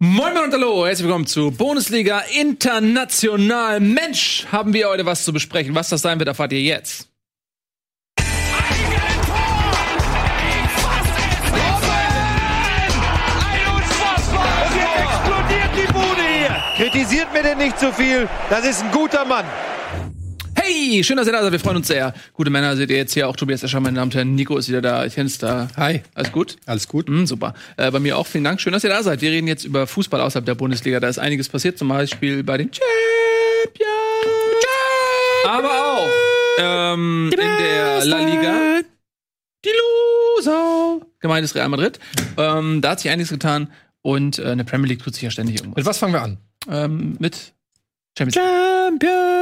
Moin Moin und Hallo, herzlich willkommen zu Bundesliga International. Mensch, haben wir heute was zu besprechen. Was das sein wird, erfahrt ihr jetzt. explodiert die Bude hier. Kritisiert mir denn nicht zu viel. Das ist ein guter Mann. Hey, schön, dass ihr da seid. Wir freuen uns sehr. Gute Männer seht ihr jetzt hier auch. Tobias Escher, meine Damen und Herren. Nico ist wieder da. Ich kenn's da. Hi. Alles gut? Alles gut. Mm, super. Äh, bei mir auch vielen Dank. Schön, dass ihr da seid. Wir reden jetzt über Fußball außerhalb der Bundesliga. Da ist einiges passiert. Zum Beispiel bei den Champions. Aber auch ähm, in der La Liga. Die Loser. Gemeint ist Real Madrid. Ähm, da hat sich einiges getan. Und äh, in der Premier League tut sich ja ständig irgendwas. Mit was fangen wir an? Ähm, mit Champions. Champions.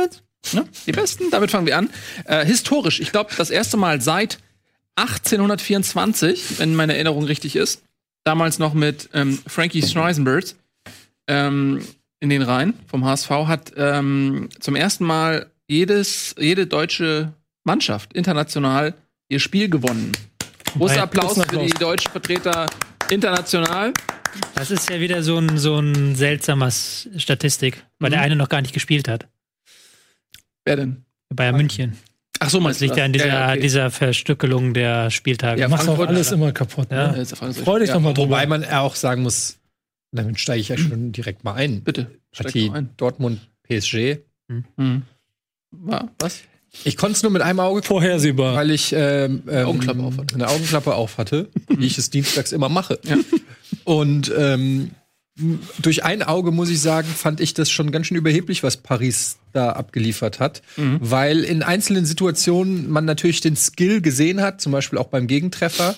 Ne? Die besten, damit fangen wir an. Äh, historisch, ich glaube, das erste Mal seit 1824, wenn meine Erinnerung richtig ist, damals noch mit ähm, Frankie Schreisenberg ähm, in den Reihen vom HSV, hat ähm, zum ersten Mal jedes, jede deutsche Mannschaft international ihr Spiel gewonnen. Großer Applaus für die deutschen Vertreter international. Das ist ja wieder so ein, so ein seltsamer Statistik, weil der Mhm. eine noch gar nicht gespielt hat. Wer denn? Bayern München. Ach so, Das meinst du liegt ja an dieser, Ja, okay. dieser Verstückelung der Spieltage. Ja, Ja, Machst auch Frankfurt- alles immer kaputt. Ja. Ne? Freu dich Ja. doch mal drüber. Wobei man auch sagen muss, damit steige ich ja schon direkt mal ein. Bitte, Partie ein. Dortmund PSG. Hm. Ja, was? Ich konnte es nur mit einem Auge gucken, Vorhersehbar. weil ich ähm, ähm, Augenklappe auf hatte. eine Augenklappe auf hatte, wie ich es dienstags immer mache. Ja. Und ähm, durch ein Auge muss ich sagen, fand ich das schon ganz schön überheblich, was Paris da abgeliefert hat, Mhm. weil in einzelnen Situationen man natürlich den Skill gesehen hat, zum Beispiel auch beim Gegentreffer,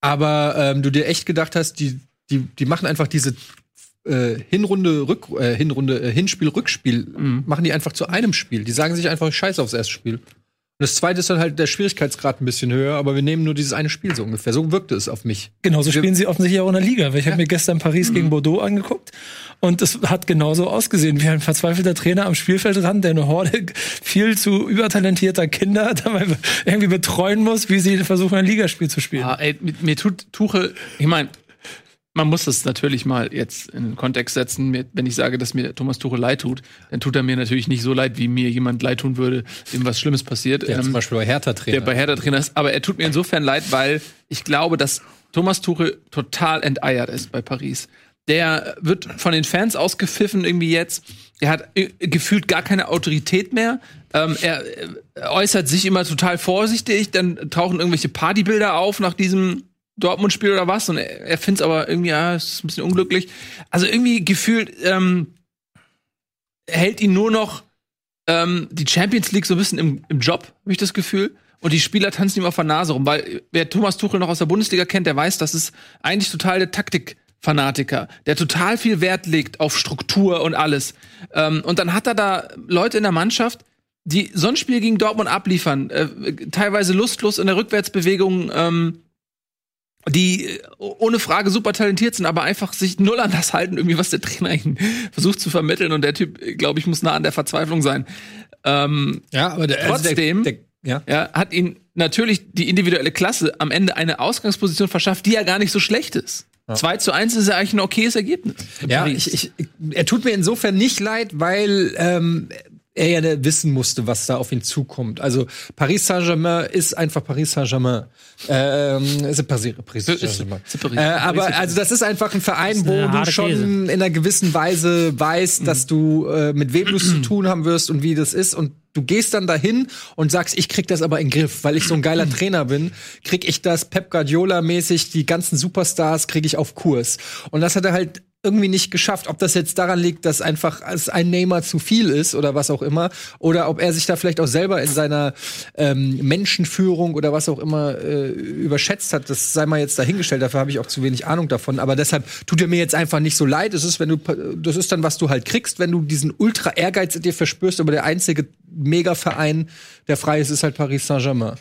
aber ähm, du dir echt gedacht hast, die die die machen einfach diese äh, Hinrunde Rück äh, Hinrunde äh, Hinspiel Rückspiel Mhm. machen die einfach zu einem Spiel. Die sagen sich einfach Scheiß aufs erste Spiel. Und das zweite ist dann halt der Schwierigkeitsgrad ein bisschen höher, aber wir nehmen nur dieses eine Spiel so ungefähr. So wirkte es auf mich. Genau, so spielen sie offensichtlich auch in der Liga. Weil ich habe mir gestern Paris gegen Bordeaux angeguckt und es hat genauso ausgesehen wie ein verzweifelter Trainer am Spielfeldrand, der eine Horde viel zu übertalentierter Kinder dabei irgendwie betreuen muss, wie sie versuchen, ein Ligaspiel zu spielen. Ah, ey, mir, mir tut Tuchel, ich meine, man muss das natürlich mal jetzt in den Kontext setzen. Wenn ich sage, dass mir Thomas Tuchel leid tut, dann tut er mir natürlich nicht so leid, wie mir jemand leid tun würde, dem was Schlimmes passiert. Der Ähm, zum Beispiel bei Hertha der Trainer. bei Hertha Trainer ist. Aber er tut mir insofern leid, weil ich glaube, dass Thomas Tuchel total enteiert ist bei Paris. Der wird von den Fans ausgepfiffen irgendwie jetzt. Er hat äh, gefühlt gar keine Autorität mehr. Ähm, er äh, äußert sich immer total vorsichtig. Dann tauchen irgendwelche Partybilder auf nach diesem Dortmund-Spiel oder was. Und er, er findet es aber irgendwie, ja, ist ein bisschen unglücklich. Also irgendwie gefühlt ähm, hält ihn nur noch ähm, die Champions League so ein bisschen im, im Job, habe ich das Gefühl. Und die Spieler tanzen ihm auf der Nase rum, weil wer Thomas Tuchel noch aus der Bundesliga kennt, der weiß, das ist eigentlich total der Taktikfanatiker, der total viel Wert legt auf Struktur und alles. Ähm, und dann hat er da Leute in der Mannschaft, die so ein Spiel gegen Dortmund abliefern, äh, teilweise lustlos in der Rückwärtsbewegung, ähm, die äh, ohne Frage super talentiert sind, aber einfach sich null an das halten, irgendwie was der Trainer ihnen versucht zu vermitteln. Und der Typ, glaube ich, muss nah an der Verzweiflung sein. Ähm, ja, aber der, Trotzdem- der, der, ja. ja, hat ihn natürlich die individuelle Klasse am Ende eine Ausgangsposition verschafft, die ja gar nicht so schlecht ist. 2 zu 1 ist ja eigentlich ein okayes Ergebnis. Ja, ich, ich, er tut mir insofern nicht leid, weil ähm, er ja wissen musste, was da auf ihn zukommt. Also Paris Saint-Germain ist einfach Paris Saint-Germain. Ähm, ist Paris, Paris Saint-Germain. ist Paris. Äh, aber also das ist einfach ein Verein, ist wo du schon Käse. in einer gewissen Weise weißt, dass du äh, mit wem du es zu tun haben wirst und wie das ist und du gehst dann dahin und sagst, ich krieg das aber in den Griff, weil ich so ein geiler Trainer bin, krieg ich das Pep Guardiola mäßig, die ganzen Superstars krieg ich auf Kurs. Und das hat er halt irgendwie nicht geschafft. Ob das jetzt daran liegt, dass einfach ein Neymar zu viel ist oder was auch immer, oder ob er sich da vielleicht auch selber in seiner ähm, Menschenführung oder was auch immer äh, überschätzt hat, das sei mal jetzt dahingestellt. Dafür habe ich auch zu wenig Ahnung davon. Aber deshalb tut er mir jetzt einfach nicht so leid. Es ist, wenn du, das ist dann, was du halt kriegst, wenn du diesen Ultra Ehrgeiz in dir verspürst. Aber der einzige Mega-Verein, der frei ist, ist halt Paris Saint-Germain.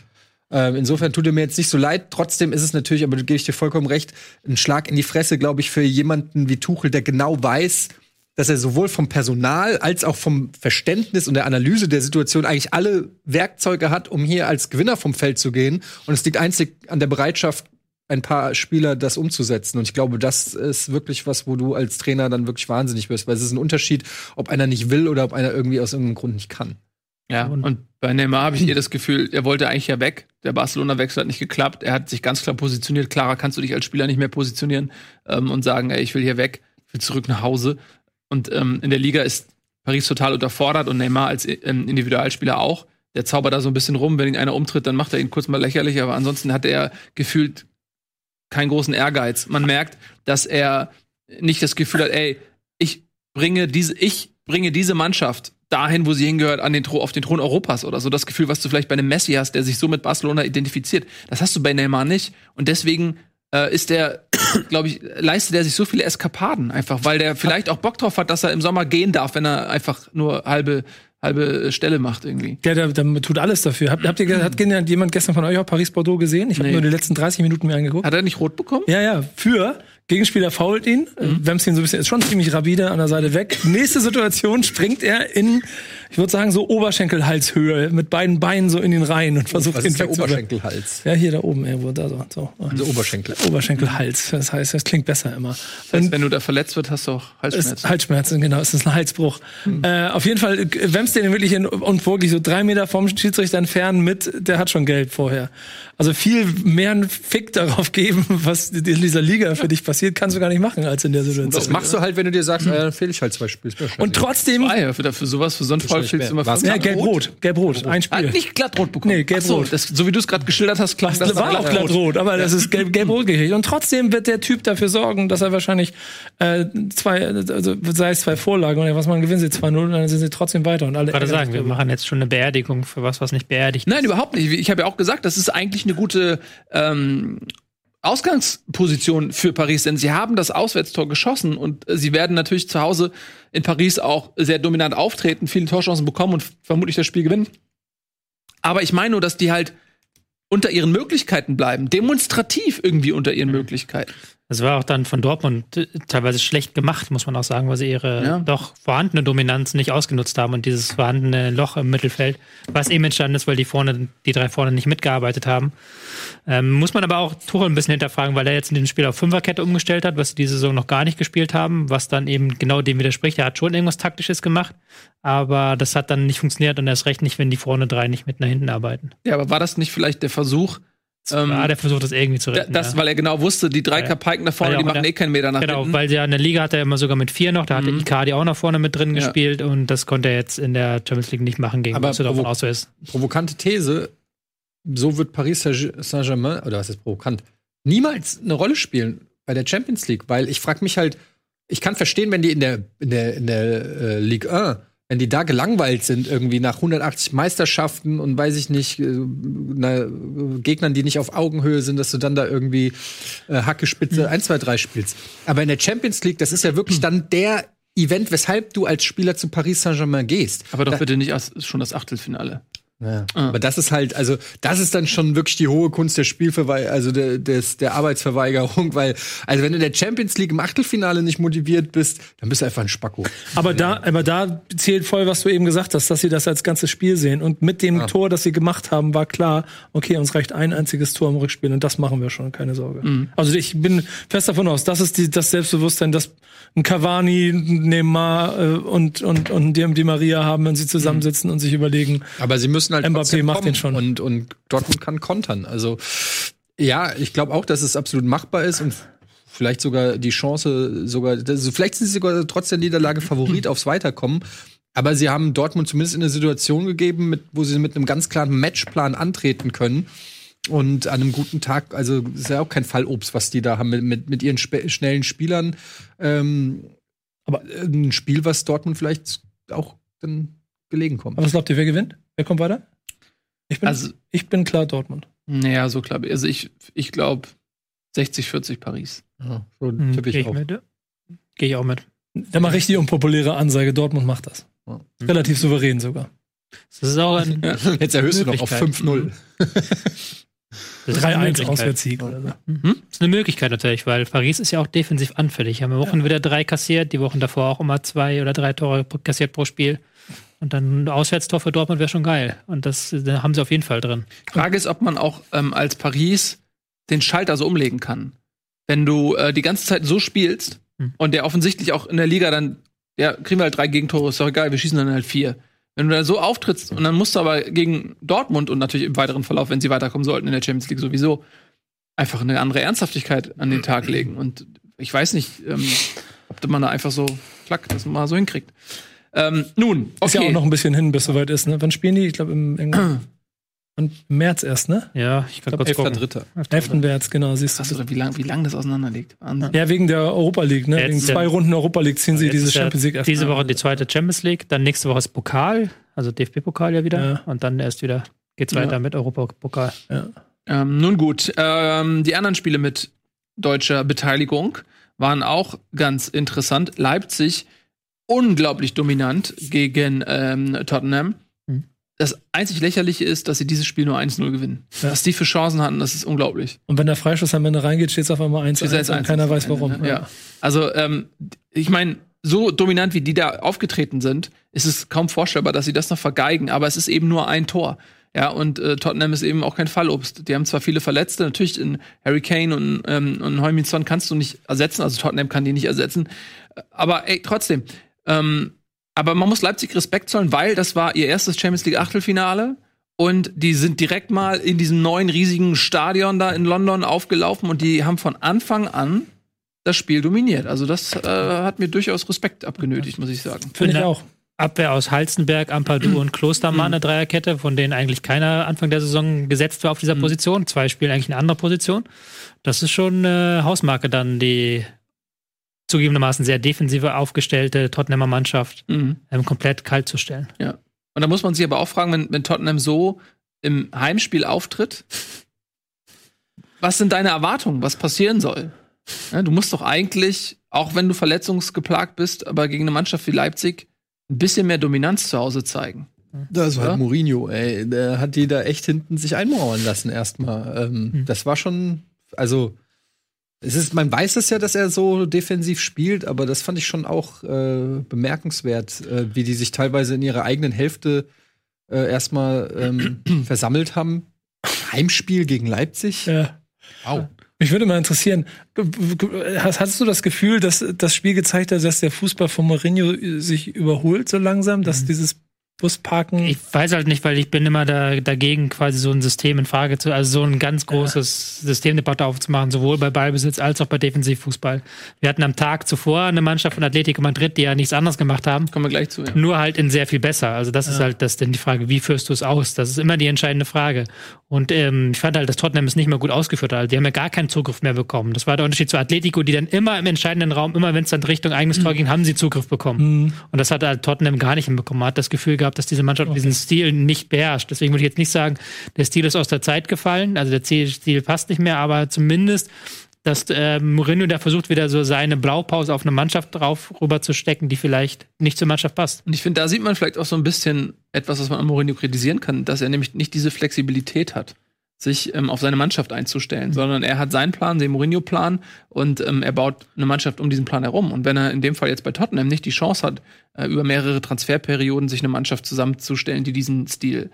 Ähm, insofern tut er mir jetzt nicht so leid. Trotzdem ist es natürlich, aber da gebe ich dir vollkommen recht, ein Schlag in die Fresse, glaube ich, für jemanden wie Tuchel, der genau weiß, dass er sowohl vom Personal als auch vom Verständnis und der Analyse der Situation eigentlich alle Werkzeuge hat, um hier als Gewinner vom Feld zu gehen. Und es liegt einzig an der Bereitschaft, ein paar Spieler, das umzusetzen. Und ich glaube, das ist wirklich was, wo du als Trainer dann wirklich wahnsinnig wirst, weil es ist ein Unterschied, ob einer nicht will oder ob einer irgendwie aus irgendeinem Grund nicht kann. Ja, Und- und bei Neymar habe ich eher das Gefühl, er wollte eigentlich ja weg. Der Barcelona-Wechsel hat nicht geklappt. Er hat sich ganz klar positioniert. Klarer kannst du dich als Spieler nicht mehr positionieren ähm, und sagen, ey, ich will hier weg, ich will zurück nach Hause. Und ähm, in der Liga ist Paris total unterfordert und Neymar als ähm, Individualspieler auch. Der zaubert da so ein bisschen rum. Wenn ihn einer umtritt, dann macht er ihn kurz mal lächerlich. Aber ansonsten hat er gefühlt keinen großen Ehrgeiz. Man merkt, dass er nicht das Gefühl hat, ey, ich bringe diese, ich bringe diese Mannschaft dahin, wo sie hingehört, an den Thron, auf den Thron Europas oder so. Das Gefühl, was du vielleicht bei einem Messi hast, der sich so mit Barcelona identifiziert, das hast du bei Neymar nicht. Und deswegen äh, ist der, glaube ich, leistet er sich so viele Eskapaden einfach, weil der vielleicht auch Bock drauf hat, dass er im Sommer gehen darf, wenn er einfach nur halbe halbe Stelle macht irgendwie. Ja, der, der tut alles dafür. Habt, habt ihr, hat jemand gestern von euch auch Paris-Bordeaux gesehen? Ich habe Nee. nur die letzten 30 Minuten mir angeguckt. Hat er nicht rot bekommen? Ja, ja, für. Gegenspieler fault ihn, mhm. wemst ihn so ein bisschen, ist schon ziemlich rapide an der Seite weg. Nächste Situation springt er in, ich würde sagen, so Oberschenkelhalshöhe mit beiden Beinen so in ihn rein und versucht Was ihn ist der. Oberschenkelhals? Ja, hier da oben irgendwo, da so. so. Also Oberschenkel. Oberschenkelhals. Das heißt, das klingt besser immer. Das heißt, wenn du da verletzt wird, hast du auch Halsschmerzen. Ist Halsschmerzen, genau. Es ist ein Halsbruch. Äh, auf jeden Fall, äh, wemst den wirklich in, und wirklich so drei Meter vom Schiedsrichter entfernen mit, der hat schon gelb vorher. Also viel mehr einen Fick darauf geben, was in dieser Liga für dich passiert, kannst du gar nicht machen als in der Situation. Das machst du halt, wenn du dir sagst, äh, dann fehle ich halt zwei Spiele. Und trotzdem, Ah ja, für, für sowas, für so einen Fall fehlst du immer fünf. ja, gelb-rot, gelb-rot, ein Ah, Spiel. nicht glattrot bekommen. Nee, gelb-rot. So, so wie du es gerade geschildert hast, klang Das das war auch glatt rot, aber das ist gelb- gelb-rot gekriegt. Und trotzdem wird der Typ dafür sorgen, dass er wahrscheinlich äh, zwei, also sei es zwei Vorlagen oder was man gewinnen sie 2-0 und dann sind sie trotzdem weiter. Und alle gerade sagen, wir machen jetzt schon eine Beerdigung für was, was nicht beerdigt Nein, ist. überhaupt nicht. Ich habe ja auch gesagt, das ist eigentlich eine gute ähm, Ausgangsposition für Paris, denn sie haben das Auswärtstor geschossen und äh, sie werden natürlich zu Hause in Paris auch sehr dominant auftreten, viele Torchancen bekommen und vermutlich das Spiel gewinnen. Aber ich meine nur, dass die halt unter ihren Möglichkeiten bleiben, demonstrativ irgendwie unter ihren Möglichkeiten. Das war auch dann von Dortmund äh, teilweise schlecht gemacht, muss man auch sagen, weil sie ihre Ja. doch vorhandene Dominanz nicht ausgenutzt haben und dieses vorhandene Loch im Mittelfeld, was eben entstanden ist, weil die vorne, die drei vorne nicht mitgearbeitet haben. Ähm, muss man aber auch Tuchel ein bisschen hinterfragen, weil er jetzt in dem Spiel auf Fünferkette umgestellt hat, was sie diese Saison noch gar nicht gespielt haben, was dann eben genau dem widerspricht. Er hat schon irgendwas Taktisches gemacht, aber das hat dann nicht funktioniert und erst recht nicht, wenn die vorne drei nicht mit nach hinten arbeiten. Ja, aber war das nicht vielleicht der Versuch, ähm, ja, der versucht das irgendwie zu retten. das, ja. weil er genau wusste, die drei Ja. Kapaiken da vorne, die machen der- eh keinen Meter nach Genau, hinten. weil ja in der Liga hat er immer sogar mit vier noch, da hat Mhm. der Icardi auch noch vorne mit drin Ja. gespielt und das konnte er jetzt in der Champions League nicht machen gegen Aber auch so ist. Provokante These, so wird Paris Saint-Germain, oder was ist provokant, niemals eine Rolle spielen bei der Champions League, weil ich frage mich halt, ich kann verstehen, wenn die in der, in der, in der äh, Ligue 1, wenn die da gelangweilt sind, irgendwie nach 180 Meisterschaften und weiß ich nicht, äh, na, Gegnern, die nicht auf Augenhöhe sind, dass du dann da irgendwie äh, Hackespitze 1, 2, 3 spielst. Aber in der Champions League, das ist ja wirklich dann der Event, weshalb du als Spieler zu Paris Saint-Germain gehst. aber doch Da- bitte nicht als, schon das Achtelfinale. Ja. Ah. Aber das ist halt, also das ist dann schon wirklich die hohe Kunst der Spielverweigerung, also der, des, der Arbeitsverweigerung, weil, also wenn du in der Champions League im Achtelfinale nicht motiviert bist, dann bist du einfach ein Spacko. Aber da, aber da zählt voll, was du eben gesagt hast, dass sie das als ganzes Spiel sehen. Und mit dem Tor, das sie gemacht haben, war klar, okay, uns reicht ein einziges Tor im Rückspiel und das machen wir schon, keine Sorge. Also ich bin fest davon aus, das ist die, das Selbstbewusstsein, das ein Cavani, ein Neymar äh, und, und, und die, die Maria haben, wenn sie zusammensitzen und sich überlegen, Aber sie müssen halt Mbappé macht den schon. Und, und Dortmund kann kontern. Also ja, ich glaube auch, dass es absolut machbar ist und vielleicht sogar die Chance, sogar, also vielleicht sind sie sogar trotz der Niederlage Favorit aufs Weiterkommen. Aber sie haben Dortmund zumindest in eine Situation gegeben, mit, wo sie mit einem ganz klaren Matchplan antreten können. Und an einem guten Tag, also ist ja auch kein Fallobst, was die da haben mit, mit, mit ihren spe schnellen Spielern. Ähm, aber ein Spiel, was Dortmund vielleicht auch dann gelegen kommt. aber was glaubt ihr, wer gewinnt? Wer kommt weiter? Ich bin, Also- ich bin klar Dortmund. Naja, so klar. Also ich, ich glaube 60, 40 Paris. Ja, so Hm, tippe Gehe ich ich, auch. mit. Gehe ich auch mit. Da mache ich die unpopuläre Ansage, Dortmund macht das. Ja. Relativ souverän sogar. Das ist auch ein, Jetzt erhöhst du noch auf Möglichkeit. 5-0. das ist eine 3-1 Möglichkeit. Auswärtssieg oder so. Mhm. Das ist eine Möglichkeit natürlich, weil Paris ist ja auch defensiv anfällig. Haben wir Wochen wieder drei kassiert, die Wochen davor auch immer zwei oder drei Tore kassiert pro Spiel. Und dann ein Auswärtstor für Dortmund wäre schon geil. Und das da haben sie auf jeden Fall drin. Frage ist, ob man auch ähm, als Paris den Schalter so umlegen kann. Wenn du äh, die ganze Zeit so spielst Hm. und der offensichtlich auch in der Liga dann, ja, kriegen wir halt drei Gegentore, ist doch egal, wir schießen dann halt vier. Wenn du da so auftrittst und dann musst du aber gegen Dortmund und natürlich im weiteren Verlauf, wenn sie weiterkommen sollten in der Champions League sowieso, einfach eine andere Ernsthaftigkeit an den Tag legen. Und ich weiß nicht, ähm, ob man da einfach so, klack, das mal so hinkriegt. Ähm, nun, okay. Ist ja auch noch ein bisschen hin, bis soweit ist. Ne? Wann spielen die? Ich glaube im, im, im März erst, ne? Ja, ich kann Ich kurz glaube, gucken. 11.3. 11. März, genau, siehst Krass, du. oder wie lang, wie lang das auseinander liegt. Wahnsinn. Ja, wegen der Europa League, ne? Jetzt wegen zwei ja- Runden Europa League ziehen sie diese ja Champions League erst Diese mal. Woche die zweite Champions League, dann nächste Woche ist Pokal, also DFB-Pokal ja wieder. Ja. Und dann erst wieder geht's Ja. weiter mit Europapokal. Ähm, nun gut, ähm, die anderen Spiele mit deutscher Beteiligung waren auch ganz interessant. Leipzig unglaublich dominant gegen ähm, Tottenham. Mhm. Das einzig lächerliche ist, dass sie dieses Spiel nur 1-0 gewinnen. Ja. Was die für Chancen hatten, das ist unglaublich. Und wenn der Freischuss am Ende reingeht, steht es auf einmal 1 Steht's und jetzt 1-1 keiner weiß warum. ne? Ja. Also, ähm, ich meine, so dominant wie die da aufgetreten sind, ist es kaum vorstellbar, dass sie das noch vergeigen, aber es ist eben nur ein Tor. Ja, und äh, Tottenham ist eben auch kein Fallobst. Die haben zwar viele Verletzte, natürlich in Harry Kane und, ähm, und Heuminson kannst du nicht ersetzen, also Tottenham kann die nicht ersetzen. Aber ey, trotzdem. Ähm, aber man muss Leipzig Respekt zollen, weil das war ihr erstes Champions League Achtelfinale. Und die sind direkt mal in diesem neuen riesigen Stadion da in London aufgelaufen und die haben von Anfang an das Spiel dominiert. Also das äh, hat mir durchaus Respekt abgenötigt, muss ich sagen. Finde ich auch. Abwehr aus Halstenberg, Ampadu und Klostermann, eine Dreierkette, von denen eigentlich keiner Anfang der Saison gesetzt war auf dieser Position. Zwei spielen eigentlich eine andere Position. Das ist schon eine Hausmarke dann, die zugegebenermaßen sehr defensive aufgestellte Tottenhammer Mannschaft Mhm. ähm, komplett kalt zu stellen. Und da muss man sich aber auch fragen, wenn, wenn Tottenham so im Heimspiel auftritt, was sind deine Erwartungen, was passieren soll? Ja, du musst doch eigentlich, auch wenn du verletzungsgeplagt bist, aber gegen eine Mannschaft wie Leipzig ein bisschen mehr Dominanz zu Hause zeigen. Das war Ja? halt Mourinho, ey. Der hat die da echt hinten sich einmauern lassen erstmal. Ähm, Hm. Das war schon, also es ist, man weiß es ja, dass er so defensiv spielt, aber das fand ich schon auch äh, bemerkenswert, äh, wie die sich teilweise in ihrer eigenen Hälfte äh, erstmal ähm, versammelt haben. Heimspiel gegen Leipzig. Ja. Wow. Mich würde mal interessieren, hattest du das Gefühl, dass das Spiel gezeigt hat, dass der Fußball von Mourinho sich überholt so langsam, dass Mhm. dieses Busparken Ich weiß halt nicht, weil ich bin immer da, dagegen, quasi so ein System in Frage zu, also so ein ganz großes Systemdebatte aufzumachen, sowohl bei Ballbesitz als auch bei Defensivfußball. Wir hatten am Tag zuvor eine Mannschaft von Atletico Madrid, die ja nichts anderes gemacht haben, Kommen wir gleich zu. Ja. nur halt in sehr viel besser. Also das ist halt das denn die Frage, wie führst du es aus? Das ist immer die entscheidende Frage. Und ähm, ich fand halt, dass Tottenham es nicht mehr gut ausgeführt hat. Die haben ja gar keinen Zugriff mehr bekommen. Das war der Unterschied zu Atletico, die dann immer im entscheidenden Raum, immer wenn es dann Richtung eigenes Tor ging, haben sie Zugriff bekommen. Und das hat halt Tottenham gar nicht hinbekommen. Man hat das Gefühl gehabt, dass diese Mannschaft diesen Stil nicht beherrscht. Deswegen würde ich jetzt nicht sagen, der Stil ist aus der Zeit gefallen. Also der Stil passt nicht mehr, aber zumindest dass äh, Mourinho da versucht, wieder so seine Blaupause auf eine Mannschaft drauf rüber zu stecken, die vielleicht nicht zur Mannschaft passt. Und ich finde, da sieht man vielleicht auch so ein bisschen etwas, was man an Mourinho kritisieren kann, dass er nämlich nicht diese Flexibilität hat, sich ähm, auf seine Mannschaft einzustellen, sondern er hat seinen Plan, den Mourinho-Plan, und ähm, er baut eine Mannschaft um diesen Plan herum. Und wenn er in dem Fall jetzt bei Tottenham nicht die Chance hat, äh, über mehrere Transferperioden sich eine Mannschaft zusammenzustellen, die diesen Stil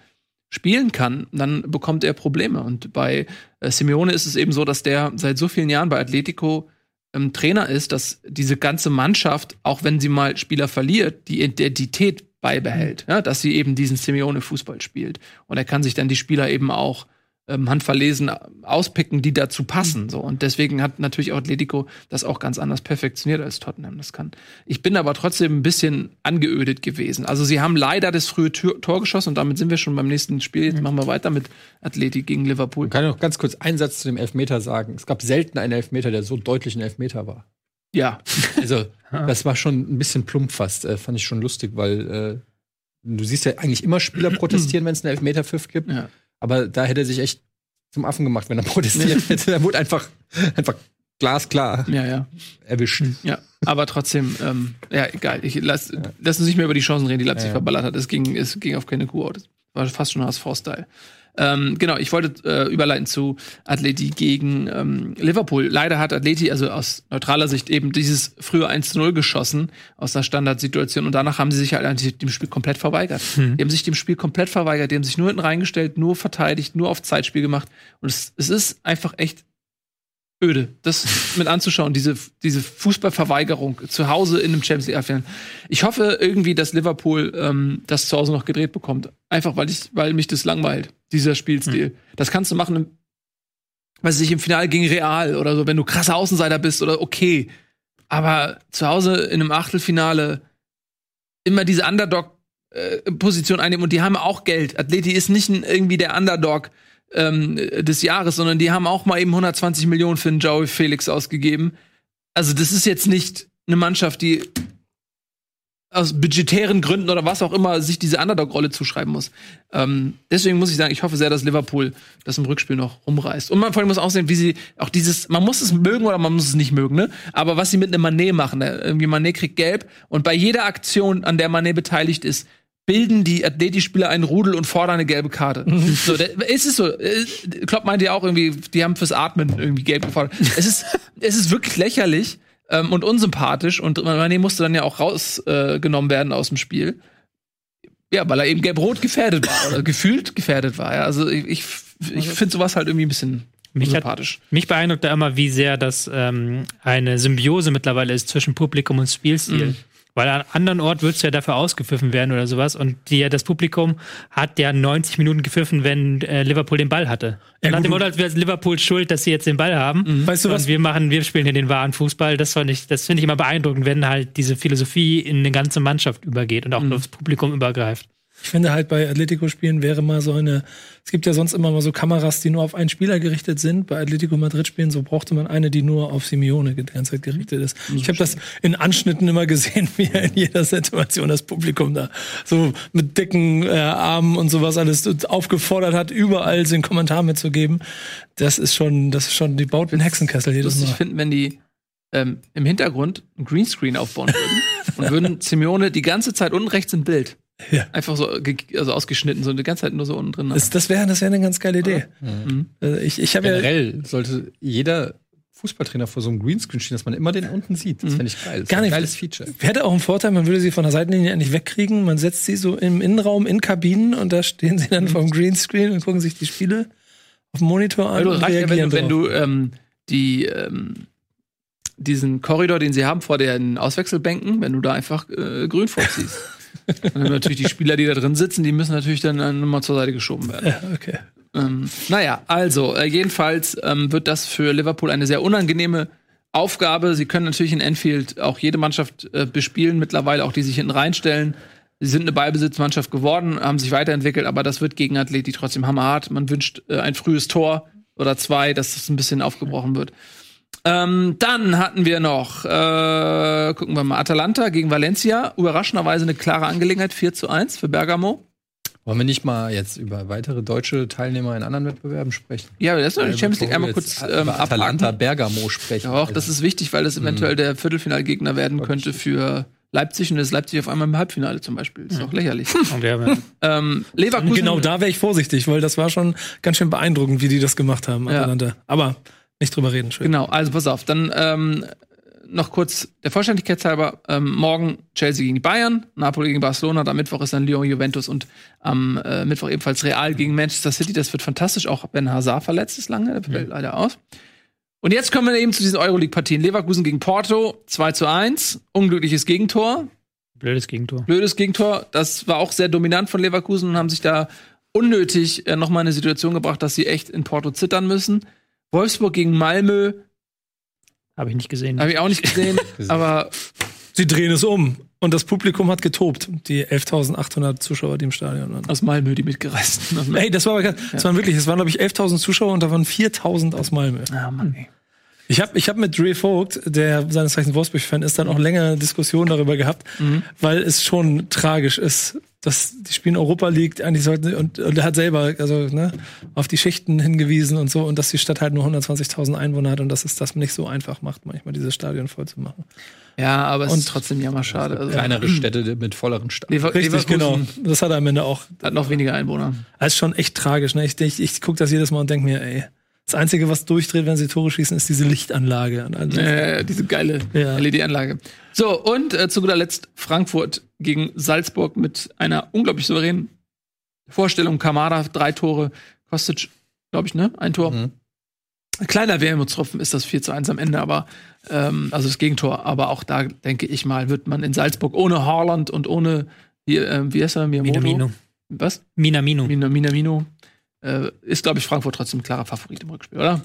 spielen kann, dann bekommt er Probleme. Und bei äh, Simeone ist es eben so, dass der seit so vielen Jahren bei Atletico ähm, Trainer ist, dass diese ganze Mannschaft, auch wenn sie mal Spieler verliert, die Identität beibehält, ja, dass sie eben diesen Simeone-Fußball spielt. Und er kann sich dann die Spieler eben auch ähm, handverlesen auspicken, die dazu passen. So. Und deswegen hat natürlich auch Atletico das auch ganz anders perfektioniert als Tottenham das kann. Ich bin aber trotzdem ein bisschen angeödet gewesen. Also sie haben leider das frühe Tor geschossen und damit sind wir schon beim nächsten Spiel. Jetzt machen wir weiter mit Athletik gegen Liverpool. Man kann noch ganz kurz einen Satz zu dem Elfmeter sagen. Es gab selten einen Elfmeter, der so deutlich ein Elfmeter war. Ja, Also, das war schon ein bisschen plump fast. Äh, fand ich schon lustig, weil äh, du siehst ja eigentlich immer Spieler protestieren, wenn es einen Elfmeterpfiff gibt. ja. Aber da hätte er sich echt zum Affen gemacht, wenn er protestiert hätte. Er wurde einfach, einfach glasklar Ja, ja. erwischt. Ja, aber trotzdem, ähm, ja, egal. Ich lass, lass uns nicht mehr über die Chancen reden, die Leipzig Ja, ja. verballert hat. Es ging, es ging auf keine Kuh. Das war fast schon HSV-Style. Ähm, genau, ich wollte äh, überleiten zu Atleti gegen ähm, Liverpool. Leider hat Atleti, also aus neutraler Sicht, eben dieses frühe 1-0 geschossen aus einer Standardsituation und danach haben sie sich halt eigentlich dem Spiel komplett verweigert. Die haben sich dem Spiel komplett verweigert, die haben sich nur hinten reingestellt, nur verteidigt, nur auf Zeitspiel gemacht. Und es, es ist einfach echt öde, das mit anzuschauen, diese, diese Fußballverweigerung zu Hause in einem Champions League Finale. Ich hoffe irgendwie, dass Liverpool ähm, das zu Hause noch gedreht bekommt. Einfach weil ich, weil mich das langweilt, dieser Spielstil. Mhm. Das kannst du machen, im, weiß ich, im Finale gegen Real oder so, wenn du krasser Außenseiter bist oder okay. Aber zu Hause in einem Achtelfinale immer diese Underdog-Position einnehmen und die haben auch Geld. Atleti ist nicht irgendwie der Underdog ähm, des Jahres, sondern die haben auch mal eben 120 Millionen für den Joey Felix ausgegeben. Also das ist jetzt nicht eine Mannschaft, die aus budgetären Gründen oder was auch immer sich diese Underdog-Rolle zuschreiben muss. Ähm, deswegen muss ich sagen, ich hoffe sehr, dass Liverpool das im Rückspiel noch rumreißt. Und man vor allem muss auch sehen, wie sie auch dieses, man muss es mögen oder man muss es nicht mögen, ne? Aber was sie mit einem Manet machen, ne? irgendwie Manet kriegt gelb und bei jeder Aktion, an der Manet beteiligt ist, bilden die Athletispieler einen Rudel und fordern eine gelbe Karte. so, ist es so. Äh, Klopp meinte ja auch irgendwie, die haben fürs Atmen irgendwie gelb gefordert. es ist, es ist wirklich lächerlich ähm, und unsympathisch und Mané musste dann ja auch rausgenommen äh, werden aus dem Spiel. Ja, weil er eben gelb-rot gefährdet war oder gefühlt gefährdet war. Ja. Also ich, ich, ich finde sowas halt irgendwie ein bisschen Mich, hat, unsympathisch. mich beeindruckt da immer, wie sehr das ähm, eine Symbiose mittlerweile ist zwischen Publikum und Spielstil. Mhm. Weil an anderen Ort würdest du ja dafür ausgepfiffen werden oder sowas. Und die, das Publikum hat ja 90 Minuten gepfiffen, wenn äh, Liverpool den Ball hatte. Ja, Nach dem Motto, als wäre Liverpool schuld, dass sie jetzt den Ball haben. Weißt du und was? wir machen, wir spielen hier den wahren Fußball. Das fand ich, das finde ich immer beeindruckend, wenn halt diese Philosophie in eine ganze Mannschaft übergeht und auch Mhm. aufs Publikum übergreift. Ich finde halt bei Atletico-Spielen wäre mal so eine, es gibt ja sonst immer mal so Kameras, die nur auf einen Spieler gerichtet sind. Bei Atletico Madrid-Spielen, so brauchte man eine, die nur auf Simeone die ganze Zeit gerichtet ist. Ich habe das in Anschnitten immer gesehen, wie er in jeder Situation das Publikum da so mit dicken äh, Armen und sowas alles aufgefordert hat, überall den Kommentar mitzugeben. Das ist schon, das ist schon, die baut einen Hexenkessel jedes Mal. finden, wenn die ähm, im Hintergrund ein Greenscreen aufbauen würden und würden Simeone die ganze Zeit unten rechts im Bild Ja. einfach so also ausgeschnitten, so die ganze Zeit nur so unten drin. Das, das wäre das wäre eine ganz geile Idee. Mhm. Äh, Ich, ich habe ja, Generell sollte jeder Fußballtrainer vor so einem Greenscreen stehen, dass man immer den unten sieht. Das fände ich geil. Das Gar nicht. geiles Feature. Hätte auch einen Vorteil, man würde sie von der Seitenlinie endlich wegkriegen. Man setzt sie so im Innenraum in Kabinen und da stehen sie dann vom Greenscreen und gucken sich die Spiele auf dem Monitor an. Also und reicht ja, wenn wenn du ähm, die ähm, diesen Korridor, den sie haben vor den Auswechselbänken, wenn du da einfach äh, grün vorziehst. und natürlich die Spieler, die da drin sitzen, die müssen natürlich dann äh, nochmal zur Seite geschoben werden. Ja, okay. Ähm, naja, also, äh, jedenfalls ähm, wird das für Liverpool eine sehr unangenehme Aufgabe. Sie können natürlich in Enfield auch jede Mannschaft äh, bespielen, mittlerweile auch die sich hinten reinstellen. Sie sind eine Ballbesitzmannschaft geworden, haben sich weiterentwickelt, aber das wird gegen Atleti trotzdem hammerhart. Man wünscht äh, ein frühes Tor oder zwei, dass das ein bisschen aufgebrochen wird. Ähm, dann hatten wir noch, äh, gucken wir mal, Atalanta gegen Valencia. Überraschenderweise eine klare Angelegenheit, 4 zu 1 für Bergamo. Wollen wir nicht mal jetzt über weitere deutsche Teilnehmer in anderen Wettbewerben sprechen? Ja, das ist doch die Champions League einmal kurz ähm, über Atalanta. Bergamo sprechen. Ja, auch das ist wichtig, weil das eventuell der Viertelfinalgegner werden könnte für Leipzig und das ist Leipzig auf einmal im Halbfinale zum Beispiel. Das ist auch lächerlich. Und wir haben, ähm, Leverkusen. Genau da wäre ich vorsichtig, weil das war schon ganz schön beeindruckend, wie die das gemacht haben, Ja. Atalanta. Aber nicht drüber reden, schön. Genau, also pass auf. Dann ähm, noch kurz der Vollständigkeit halber. Ähm, morgen Chelsea gegen die Bayern, Napoli gegen Barcelona, am Mittwoch ist dann Lyon, Juventus und am äh, Mittwoch ebenfalls Real gegen Manchester City. Das wird fantastisch. Auch Ben Hazard verletzt ist lange, der fällt leider aus. Und jetzt kommen wir eben zu diesen Euroleague-Partien. Leverkusen gegen Porto, 2 zu 1. Unglückliches Gegentor. blödes Gegentor. blödes Gegentor. Das war auch sehr dominant von Leverkusen und haben sich da unnötig äh, nochmal in eine Situation gebracht, dass sie echt in Porto zittern müssen. Wolfsburg gegen Malmö Habe ich nicht gesehen. habe ich auch nicht gesehen, aber Sie drehen es um und das Publikum hat getobt. Die 11.800 Zuschauer, die im Stadion waren. aus Malmö die mitgereisten. Ey, das war aber ganz, das waren wirklich, es waren glaube ich 11.000 Zuschauer und da waren 4.000 aus Malmö. Ah, Mann, ey. Ich habe ich hab mit Dre Vogt, der seines Zeichens Wolfsburg-Fan ist, dann auch länger Diskussionen darüber gehabt, weil es schon tragisch ist, dass die spielen Europa League eigentlich sollten und, und er hat selber also ne, auf die Schichten hingewiesen und so und dass die Stadt halt nur 120.000 Einwohner hat und dass es das nicht so einfach macht, manchmal dieses Stadion voll zu machen. Ja, aber es Und- ist trotzdem jammerschade. Also, kleinere Städte mit volleren Stadt. Lever Richtig, Leverkusen genau. Das hat er am Ende auch. hat noch weniger Einwohner. Das ist schon echt tragisch. Ne? Ich, ich, ich gucke das jedes Mal und denke mir, ey, das Einzige, was durchdreht, wenn sie Tore schießen, ist diese Lichtanlage. Äh, diese geile Ja. LED-Anlage. So, und äh, zu guter Letzt Frankfurt gegen Salzburg mit einer unglaublich souveränen Vorstellung. Kamada, drei Tore. Kostic, glaube ich, ne? Ein Tor. Mhm. Ein kleiner Wermutstropfen ist das 4 zu 1 am Ende, aber ähm, also das Gegentor. Aber auch da denke ich mal, wird man in Salzburg ohne Haaland und ohne wie, äh, wie heißt er? Miyamoto? Minamino. Was? Minamino. Mina, Minamino. Äh, ist, glaube ich, Frankfurt trotzdem ein klarer Favorit im Rückspiel, oder?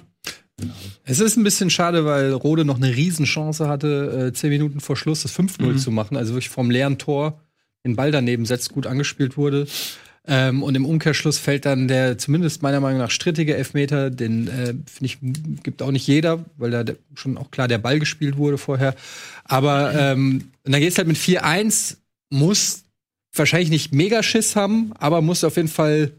Es ist ein bisschen schade, weil Rode noch eine Riesenchance hatte, äh, zehn Minuten vor Schluss das 5-0 Mhm. zu machen. Also wirklich vom leeren Tor den Ball daneben setzt, gut angespielt wurde. Ähm, und im Umkehrschluss fällt dann der zumindest meiner Meinung nach strittige Elfmeter. Den äh, finde ich gibt auch nicht jeder, weil da schon auch klar der Ball gespielt wurde vorher. Aber ähm, und dann geht's halt mit 4-1, muss wahrscheinlich nicht mega Schiss haben, aber muss auf jeden Fall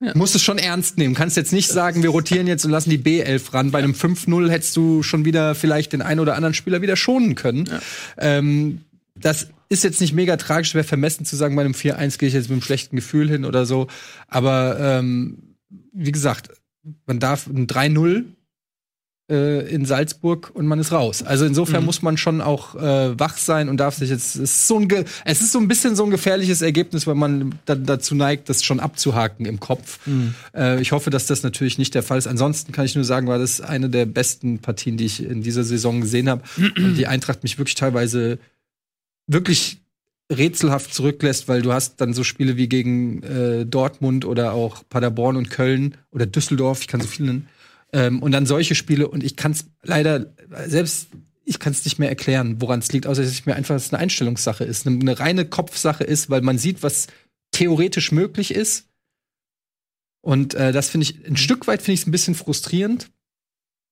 Ja. musst es schon ernst nehmen. Kannst jetzt nicht sagen, wir rotieren jetzt und lassen die B11 ran. Bei einem 5-0 hättest du schon wieder vielleicht den einen oder anderen Spieler wieder schonen können. Ähm, das ist jetzt nicht mega tragisch, wäre vermessen zu sagen, bei einem 4-1 gehe ich jetzt mit einem schlechten Gefühl hin oder so. Aber ähm, wie gesagt, man darf ein 3-0 äh, in Salzburg und man ist raus. Also insofern muss man schon auch äh, wach sein und darf sich jetzt. Es ist, so ein ge es ist so ein bisschen so ein gefährliches Ergebnis, weil man dann dazu neigt, das schon abzuhaken im Kopf. Äh, ich hoffe, dass das natürlich nicht der Fall ist. Ansonsten kann ich nur sagen, war das eine der besten Partien, die ich in dieser Saison gesehen habe. und die Eintracht mich wirklich teilweise wirklich rätselhaft zurücklässt, weil du hast dann so Spiele wie gegen äh, Dortmund oder auch Paderborn und Köln oder Düsseldorf, ich kann so viele nennen. Ähm, und dann solche Spiele und ich kann es leider selbst ich kann es nicht mehr erklären, woran es liegt, außer dass es mir einfach eine Einstellungssache ist, eine, eine reine Kopfsache ist, weil man sieht, was theoretisch möglich ist. Und äh, das finde ich ein Stück weit finde ich es ein bisschen frustrierend,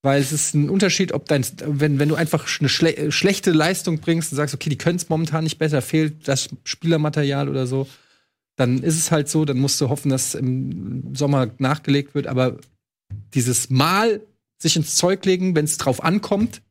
weil es ist ein Unterschied, ob dein, wenn, wenn du einfach eine schle schlechte Leistung bringst und sagst, okay, die können es momentan nicht besser, fehlt das Spielermaterial oder so, dann ist es halt so, dann musst du hoffen, dass im Sommer nachgelegt wird. Aber dieses Mal sich ins Zeug legen, wenn es drauf ankommt,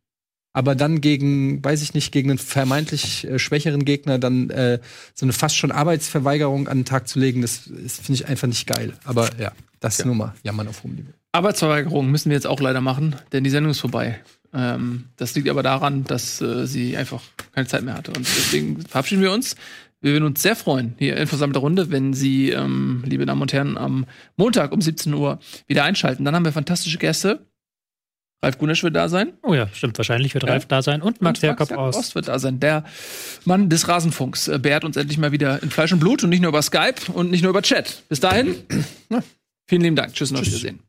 aber dann gegen, weiß ich nicht, gegen einen vermeintlich äh, schwächeren Gegner dann äh, so eine fast schon Arbeitsverweigerung an den Tag zu legen, das, das finde ich einfach nicht geil. Aber ja, das nur mal jammern auf hohem Niveau. Arbeitsverweigerung müssen wir jetzt auch leider machen, denn die Sendung ist vorbei. Ähm, das liegt aber daran, dass äh, sie einfach keine Zeit mehr hatte. Und deswegen verabschieden wir uns. Wir würden uns sehr freuen, hier in versammelter Runde, wenn Sie, ähm, liebe Damen und Herren, am Montag um 17 Uhr wieder einschalten. Dann haben wir fantastische Gäste. Ralf Gunesch wird da sein. Oh ja, stimmt. Wahrscheinlich wird Ja. Ralf da sein und Max Und Jakob aus. Ost wird da sein. Der Mann des Rasenfunks äh, beehrt uns endlich mal wieder in Fleisch und Blut und nicht nur über Skype und nicht nur über Chat. Bis dahin, vielen lieben Dank. Tschüss und auf Wiedersehen.